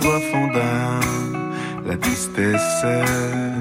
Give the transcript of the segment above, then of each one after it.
profondeur, la tristesse.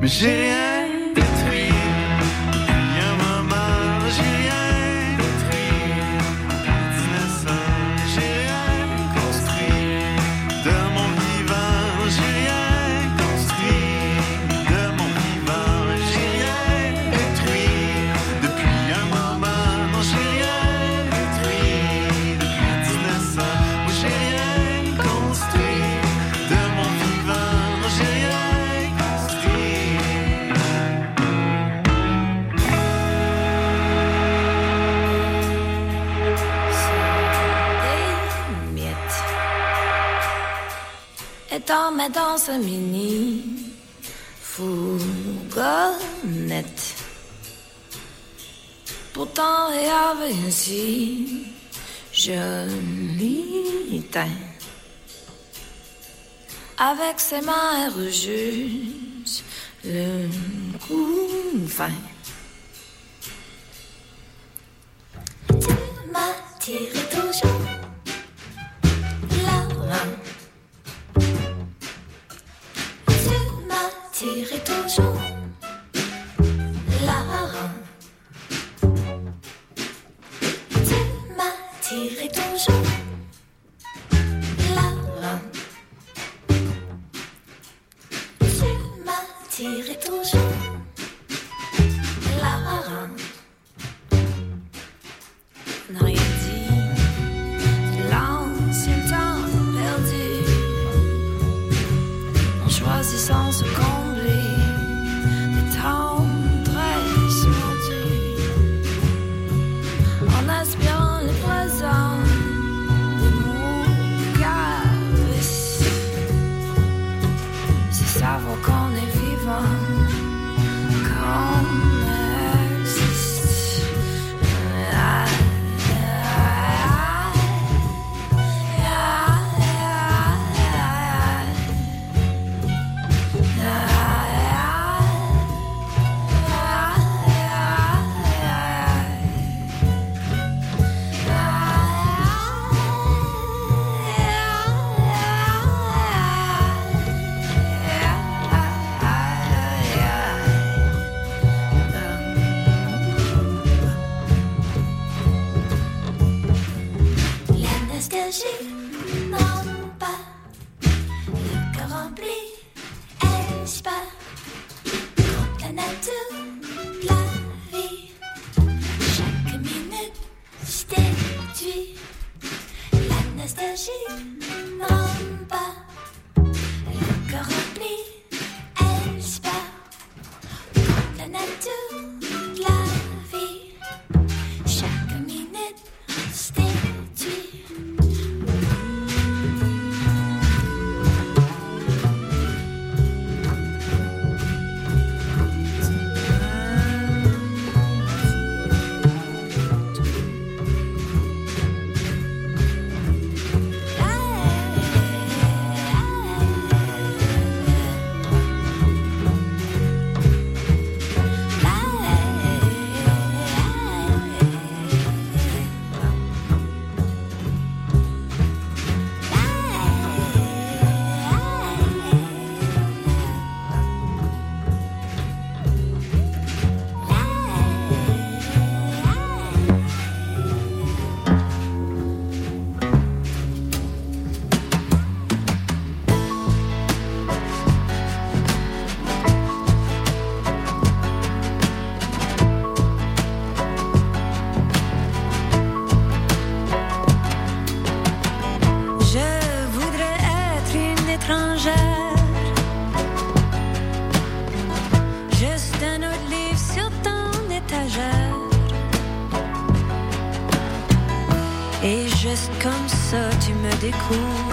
mais j'ai rien tomber dans sa mini fourgonnette. Pourtant, et avait ainsi, je m'y Avec ses mains, elle le couvain. Tu m'as tiré toujours la main. tirer toujours la rame. Tu m'as tiré toujours la rame. Tu m'as tiré toujours. cool.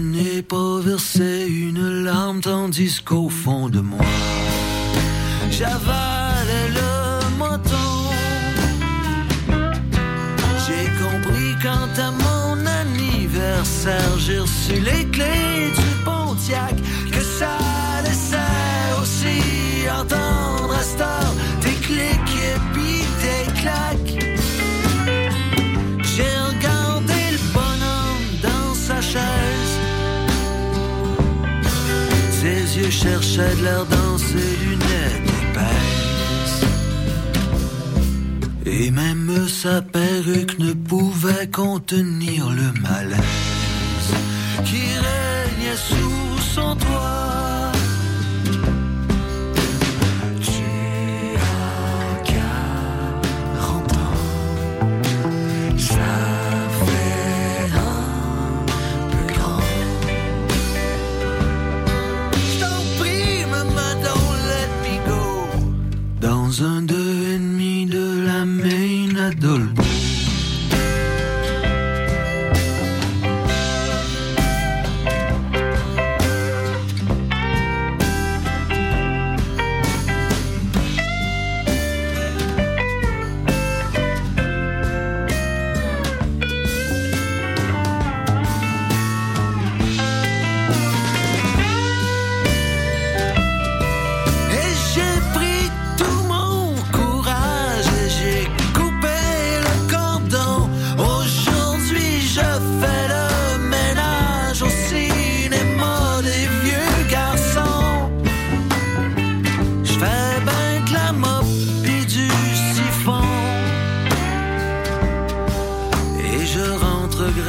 n'ai pas versé une larme tandis qu'au fond de moi, j'avalais le menton. J'ai compris quand à mon anniversaire, j'ai reçu les clés du Pontiac. cherchait de l'air dans ses lunettes épaisses. Et même sa perruque ne pouvait contenir le malaise qui régnait sous son toit.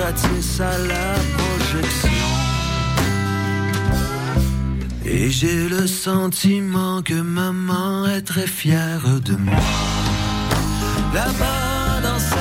gratis à la projection. Et j'ai le sentiment que maman est très fière de moi. Là-bas dans sa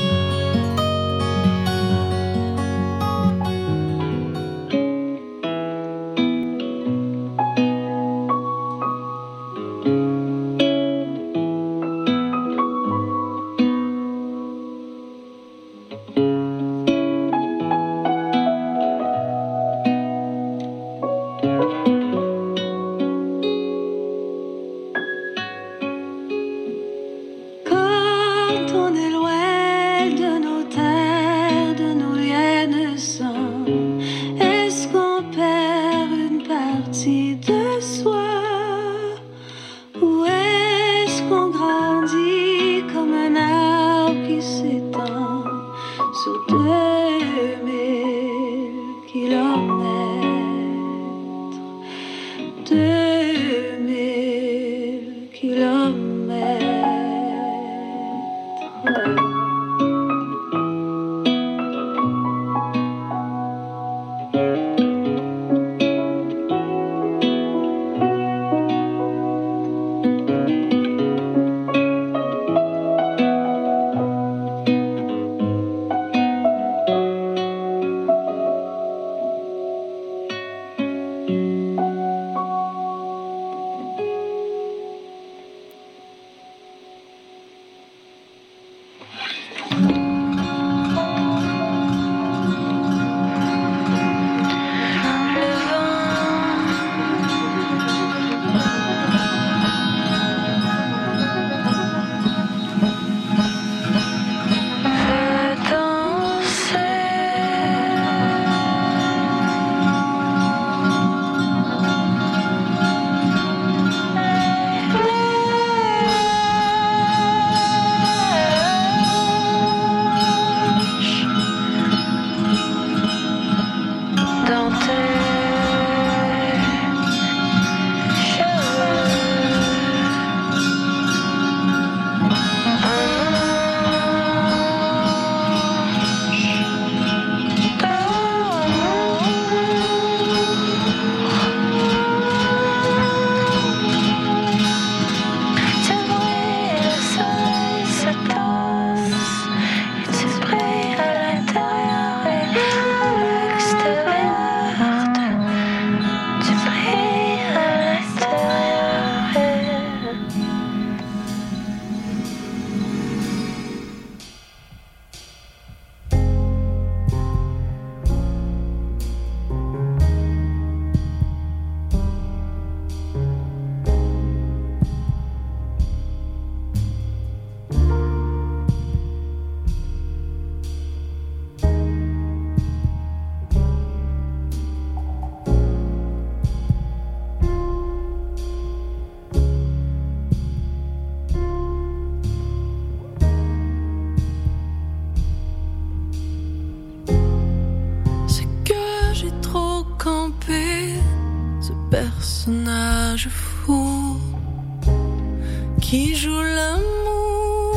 qui joue l'amour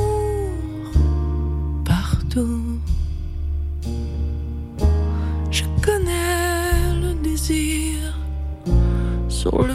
partout. Je connais le désir sur le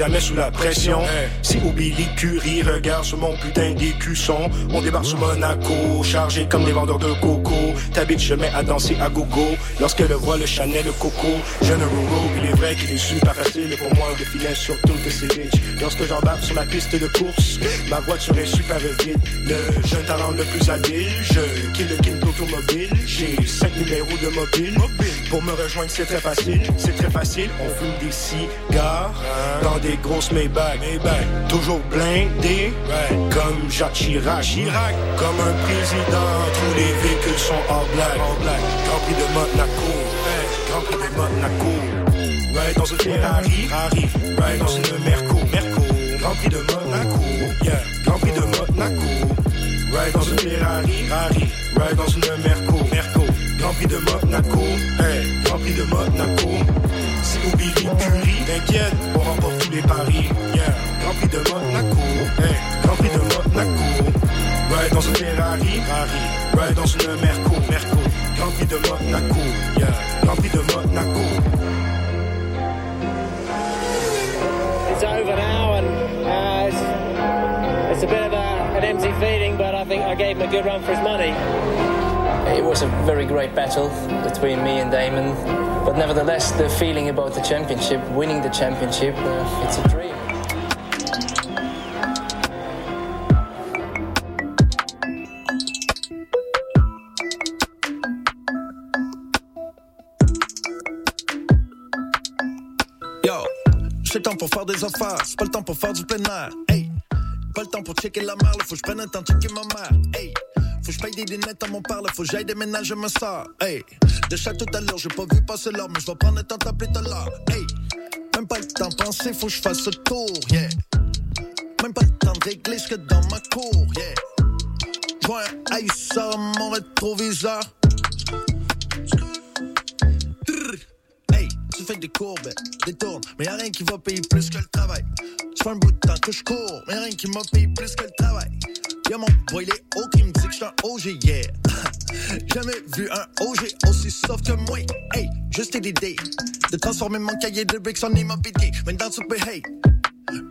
jamais sous la pression. Si oublie l'écurie, regarde sur mon putain d'écusson. On débarque sur Monaco, chargé comme des vendeurs de coco. Ta bitch, je mets à danser à gogo. Lorsqu'elle voit le Chanel, le coco. Jeune Roro, il est vrai qu'il est super facile pour moi de filer sur toutes ces bitches. Lorsque j'embarque sur la piste de course, ma voiture est super vite. Le jeune talent le plus habile, je kill le king automobile. J'ai cinq numéros de mobile. Pour me rejoindre, c'est très facile, c'est très facile. On fume des cigares dans des grosses Maybach. Toujours blindé, comme Jacques Chirac. Chirac, comme un président. Tous les véhicules sont en black. Grand Prix de Monaco, Grand Prix de Monaco. Ride dans une Ferrari, Ferrari. Ride dans une Merco, Merco. Grand Prix de Monaco, yeah. Grand Prix de Monaco. Ride dans une Ferrari, Ferrari. Ride dans une Merco, Merco. Grand Prix de Monaco, hey. Grand Prix de Monaco. Si l'écurie, t'inquiète, on remporte tous les paris. Grand Prix de Monaco, hey. Grand Prix de Monaco. Ride dans une Ferrari, Ferrari. Ride dans une Merco, Merco. Grand Prix de Monaco, yeah. Grand Prix de Monaco. It's over now, and uh, it's, a bit of an empty feeling, but I think I gave him a good run for his money. It was a very great battle between me and Damon, but nevertheless, the feeling about the championship, winning the championship, uh, it's a dream. Yo, j'ai le temps pour faire des affaires, c'est pas le temps pour faire du plein air. Hey, pas le temps pour checker la mer, là, faut que je prenne un temps checker ma mère. Hey, faut que je paye des lunettes à mon père, là, faut que j'aille déménager ma soeur. Hey, chat tout à l'heure, j'ai pas vu passer l'heure, mais je vais prendre le temps de à l'heure. Hey, Même pas le temps de penser, faut que je fasse ce tour, yeah. Même pas le temps de régler ce que dans ma cour, yeah. J'vois un mon rétroviseur. Fais des courbes, des tournes, mais y'a rien qui va payer plus que le travail. Ça fait un bout de temps que je cours, mais y'a rien qui m'a payé plus que le travail. Y'a mon boy, les hauts qui me dit que j'suis un OG, yeah. Jamais vu un OG aussi soft que moi. Hey, juste une idée de transformer mon cahier de bricks en immobilier. Maintenant tu peux hate.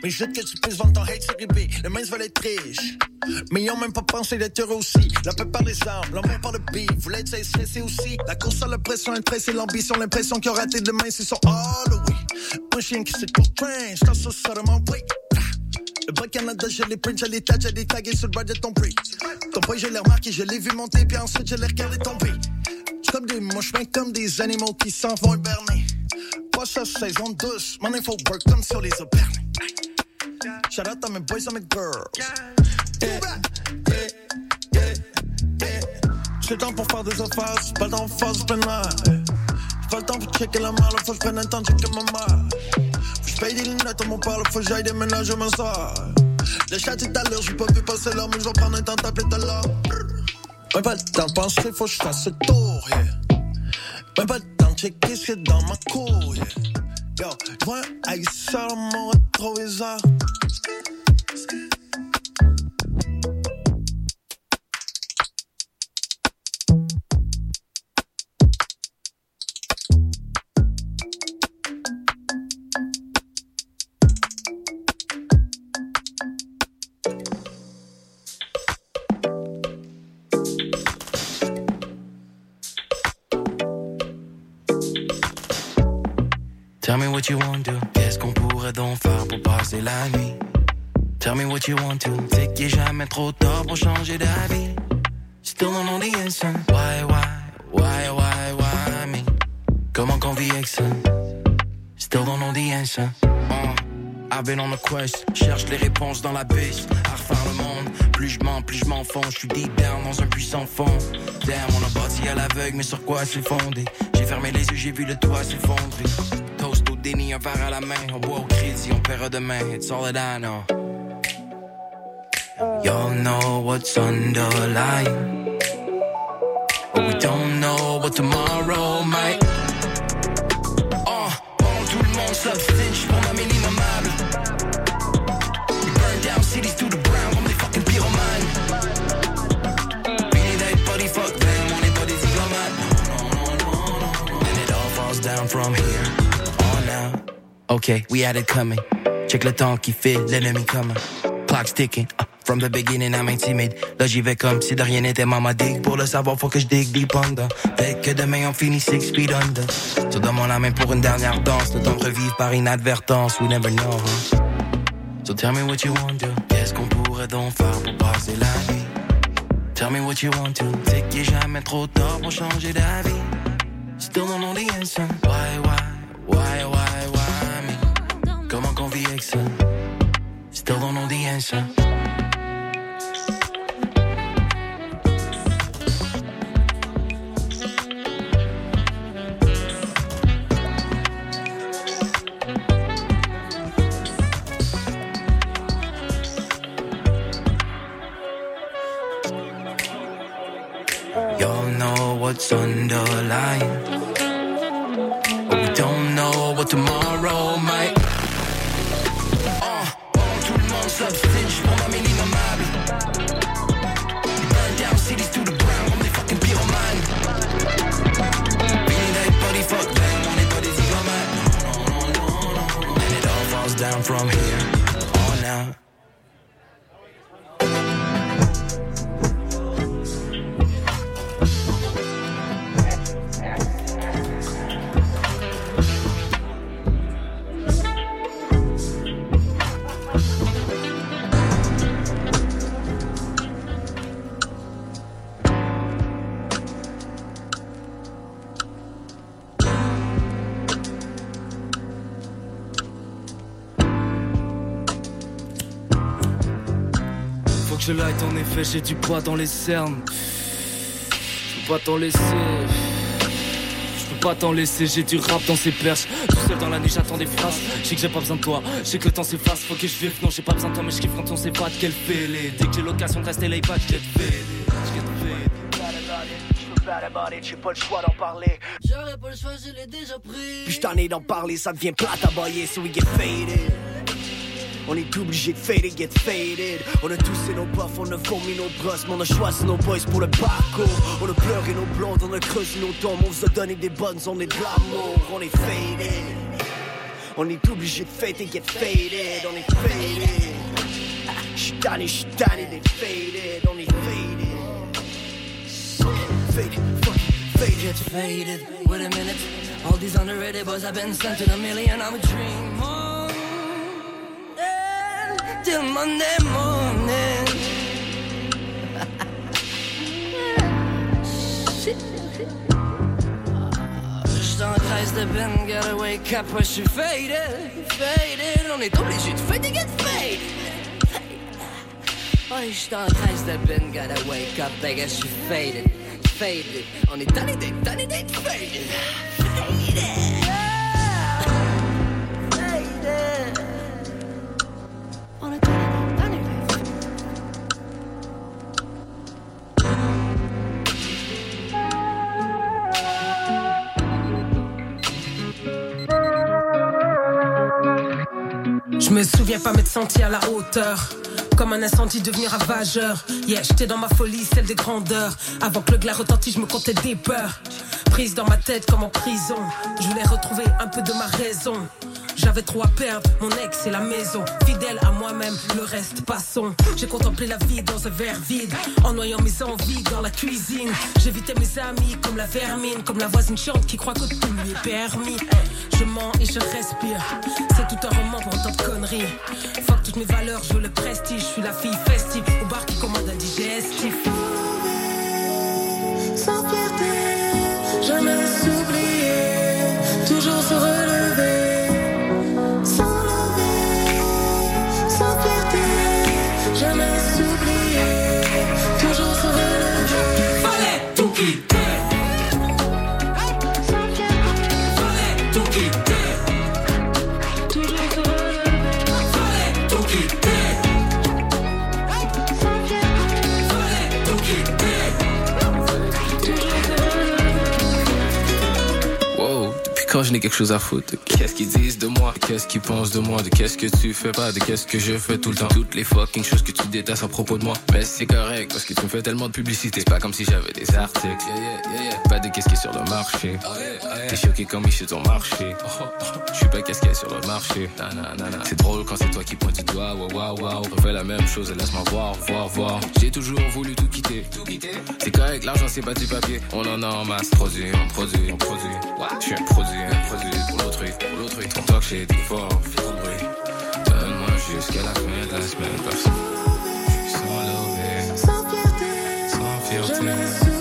Mais je que tu puisses vendre ton hate sur eBay. Les mains veulent être riches. Mais ils ont même pas pensé d'être heureux aussi. La paix par les armes, l'amour par le beat. Voulez être stressé aussi? La course à la pression, le c'est l'ambition, l'impression qu'il a raté demain, c'est son Halloween. Un chien qui s'est pour train, j't'en ça de mon. Le bas Canada, je l'ai print, je l'ai tag, je l'ai tagué sur le bas de ton prix. Ton boy, je l'ai remarqué, je l'ai vu monter, puis ensuite je l'ai regardé tomber. Comme des mouches, comme des animaux qui s'en vont hiberner. Pas sa saison douce, mon info work comme sur les opernés. Shout out à mes boys et mes girls. Yeah, yeah, yeah. J'ai le temps pour faire des affaires, c'est pas le temps pour faire du air. J'ai pas le temps pour checker la malle, faut que je prenne un temps de checker ma mère. Faut que je paye des lunettes à mon père, faut que j'aille déménager ma soeur. Le chat tout à l'heure, j'ai pas vu passer l'heure, mais je vais prendre un temps de t'appeler tout à l'heure. Même pas le temps de penser, faut que je fasse ce tour, yeah. Même pas le qu'il y a dans ma cour, yeah. Yo, j'vois un ice sur mon rétroviseur. Tell me what you want to, qu'est-ce qu'on pourrait donc faire pour passer la nuit? Tell me what you want to, c'est qu'il est jamais trop tard pour changer d'avis? Still don't know the answer. Why, why, why, why, why me? Comment qu'on vit avec ça? Still don't know the answer. I've been on a quest, cherche les réponses dans la base. À refaire le monde, plus je mens, plus je m'enfonce. Je suis deep down dans un puissant fond. Damn, on a bâti à l'aveugle, mais sur quoi c'est fondé? J'ai fermé les yeux, j'ai vu le toit s'effondrer. Déni, un verre à la main. On boit au crédit, on paiera demain. It's all that I know. Y'all know what's underlying. But we don't know what tomorrow might. Uh, oh, pendant tout le monde j'suis pour ma. We burn down cities to the ground comme des fucking pyromanes. Fini d'être body fuck them, on est pas des diplomates. No, no, no, no, no. And it all falls down from here. Okay, we had it coming. Check le temps qui file, l'ennemi coming. Clock's ticking. uh, from the beginning, I'm timide. Là, j'y vais comme si de rien n'était, maman dig. Pour le savoir, faut que je dig deep under. Fait que demain, on finit six feet under. So, donne-moi la main pour une dernière danse. Le temps de par inadvertance. We never know, huh? So, tell me what you want to. Qu'est-ce qu'on pourrait donc faire pour passer la nuit? Tell me what you want to. C'est qu'il est jamais trop tard pour changer d'avis. Still don't know the answer. Why, why, why, why, why? Comment qu'on vit avec ça? Still don't know the answer. What's underlying. But we don't know what tomorrow might. Tout le monde s'obstine, j'suis pour ma minimumable. We burn down cities to the ground comme des fucking pyromanes. Fini d'être body fuck them, on est pas des diplomates. No, no, no, no, no. And it all falls down from here j'ai du poids dans les cernes. Je peux pas t'en laisser. Je peux pas t'en laisser, j'ai du rap dans ses perches. Tout seul dans la nuit, j'attends des phrases. Je sais que j'ai pas besoin de toi, je sais que le temps s'efface. Faut que je vive, non, j'ai pas besoin de toi, mais je kiffe quand on sait pas de quel fêlé. Dès que j'ai l'occasion de rester là, pas, je. J'ai pas le choix d'en parler. J'aurais pas le choix, je l'ai déjà pris. Puis je t'en ai d'en parler, ça devient plate à bailler, so we get faded. On est obligé de fader, get faded. On a toussé nos buffs, on a fourmi nos brosses, mais on a choisi nos boys pour le parcours. On a pleuré nos blondes, on a creusé nos tombes, on vous a donné des bonnes, on est de l'amour, on est faded. On est obligé de fader, get faded, on est faded. J'suis tanné, j'suis tanné d'être faded, on est faded. Faded, fucking faded. Faded. Wait a minute. All these underrated boys have been sent to a million. I'm a dream on. Till Monday morning. Kreis de Ben, gotta wake up, ouais, j'suis faded, faded. On est obligé de faded. Ouais, j'suis dans le kreis de Ben, gotta wake up, I guess j'suis faded, faded. On est tanné d'être, tanné d'être. Faded. Faded. Souviens pas m'être senti à la hauteur. Comme un incendie devenir ravageur. Yeah, j'étais dans ma folie, celle des grandeurs. Avant que le glas retentisse, je me comptais des peurs. Prise dans ma tête comme en prison. Je voulais retrouver un peu de ma raison. J'avais trop à perdre, mon ex et la maison. Fidèle à moi-même, le reste passons. J'ai contemplé la vie dans un verre vide, en noyant mes envies dans la cuisine. J'évitais mes amis comme la vermine, comme la voisine chiante qui croit que tout lui est permis. Je mens et je respire, c'est tout un roman pour autant de conneries. Fuck toutes mes valeurs, je le prestige. Je suis la fille festive au bar qui commande un digestif. Sans fierté, jamais s'oublier, toujours se relever. Depuis quand je n'ai quelque chose à foutre. Qu'est-ce qu'ils disent de moi? Qu'est-ce qu'ils pensent de moi? De qu'est-ce que tu fais? Pas De qu'est-ce que je fais tout le temps. Toutes les fucking choses que tu détestes à propos de moi. Mais c'est correct parce que tu me fais tellement de publicité. C'est pas comme si j'avais des articles. Yeah, yeah, yeah, yeah. Pas de qu'est-ce qui est sur le marché. T'es choqué comme ils sur ton marché Je suis pas qu'est-ce qu'il y a sur le marché. C'est drôle quand c'est toi qui pointe du doigt. Wow Refais la même chose et laisse-moi voir, voir, voir. J'ai toujours voulu tout quitter. C'est correct, l'argent c'est pas du papier. On en a en masse. Produit, on produit, on produit. Je suis un produit, produit pour l'autrui, pour l'autrui Ton talk shit, fort, fais trop bruit. Donne-moi jusqu'à la fin de la semaine Parce que je suis sans lever Sans fierté, Sans fierté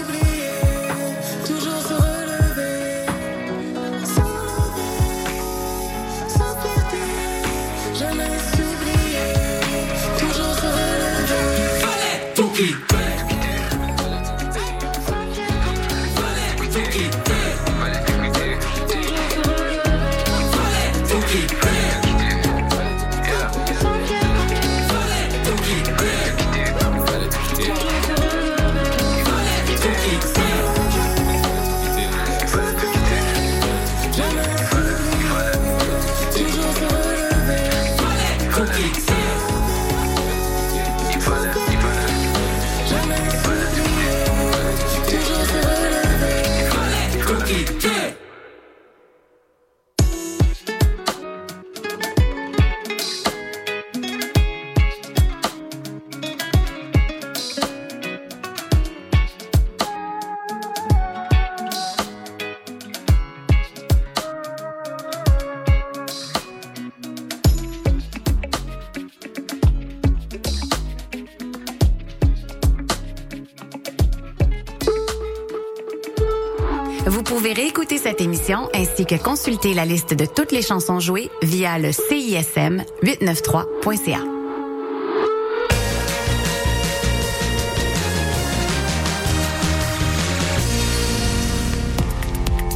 ainsi que consulter la liste de toutes les chansons jouées via le CISM 893.ca.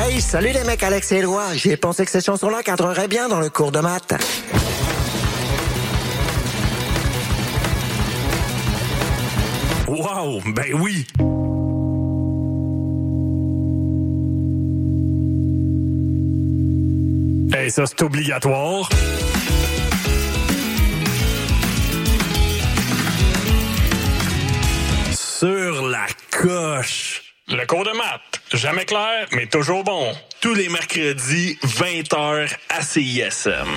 Hey, salut les mecs, Alex et Éloi. J'ai pensé que ces chansons-là cadreraient bien dans le cours de maths. Wow, ben oui. Hey, ça c'est obligatoire. Sur la coche. Le cours de maths, jamais clair, mais toujours bon. Tous les mercredis, 20h à CISM.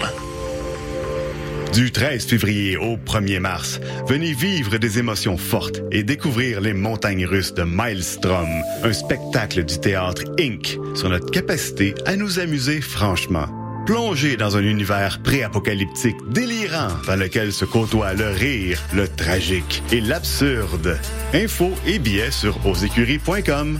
Du 13 février au 1er mars, venez vivre des émotions fortes et découvrir les montagnes russes de Maelstrom, un spectacle du théâtre Inc. sur notre capacité à nous amuser franchement. Plongez dans un univers pré-apocalyptique délirant dans lequel se côtoient le rire, le tragique et l'absurde. Infos et billets sur osécuries.com.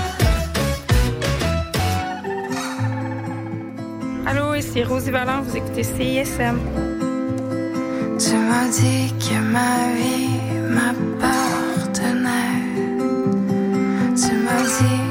Ici Rosie Vallant, vous écoutez CISM. Tu m'as dit que ma vie m'appartenait. Tu m'as dit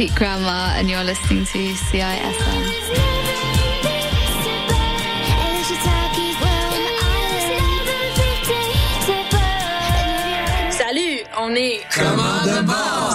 Hi, we're Grandma, and you're listening to CISM. Salut, on est.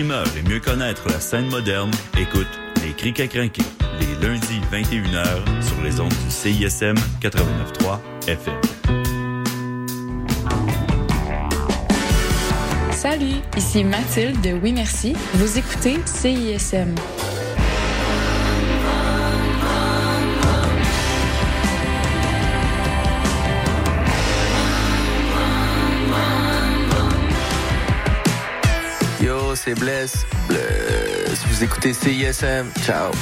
Et mieux connaître la scène moderne, écoute Les Crics à crinquer, les lundis 21h sur les ondes du CISM 89.3 FM. Salut, ici Mathilde de Oui Merci. Vous écoutez CISM. C'est Bless. Bless. Vous écoutez CISM. Ciao.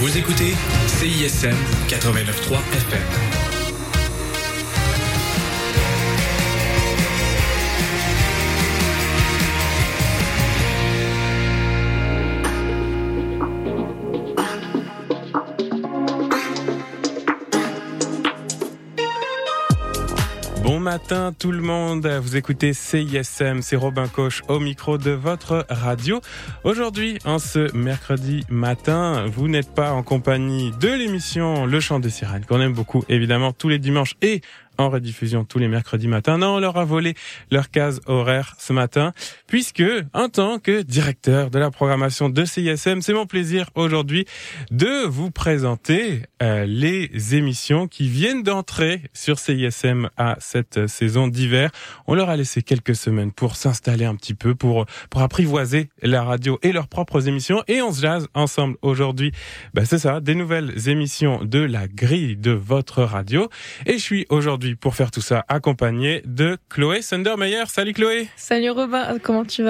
Vous écoutez CISM 89.3 FM. Matin tout le monde, vous écoutez CISM, c'est Robin Coche au micro de votre radio. Aujourd'hui, en ce mercredi matin, vous n'êtes pas en compagnie de l'émission Le Chant des Sirènes, qu'on aime beaucoup évidemment tous les dimanches et en rediffusion tous les mercredis matins. Non, on leur a volé leur case horaire ce matin, puisque en tant que directeur de la programmation de CISM, c'est mon plaisir aujourd'hui de vous présenter euh, les émissions qui viennent d'entrer sur CISM à cette saison d'hiver. On leur a laissé quelques semaines pour s'installer un petit peu, pour pour apprivoiser la radio et leurs propres émissions, et on se jase ensemble aujourd'hui. Ben, c'est ça, des nouvelles émissions de la grille de votre radio. Et je suis pour faire tout ça accompagné de Chloé Sundermeyer. Salut Chloé. Salut Robin, comment tu vas?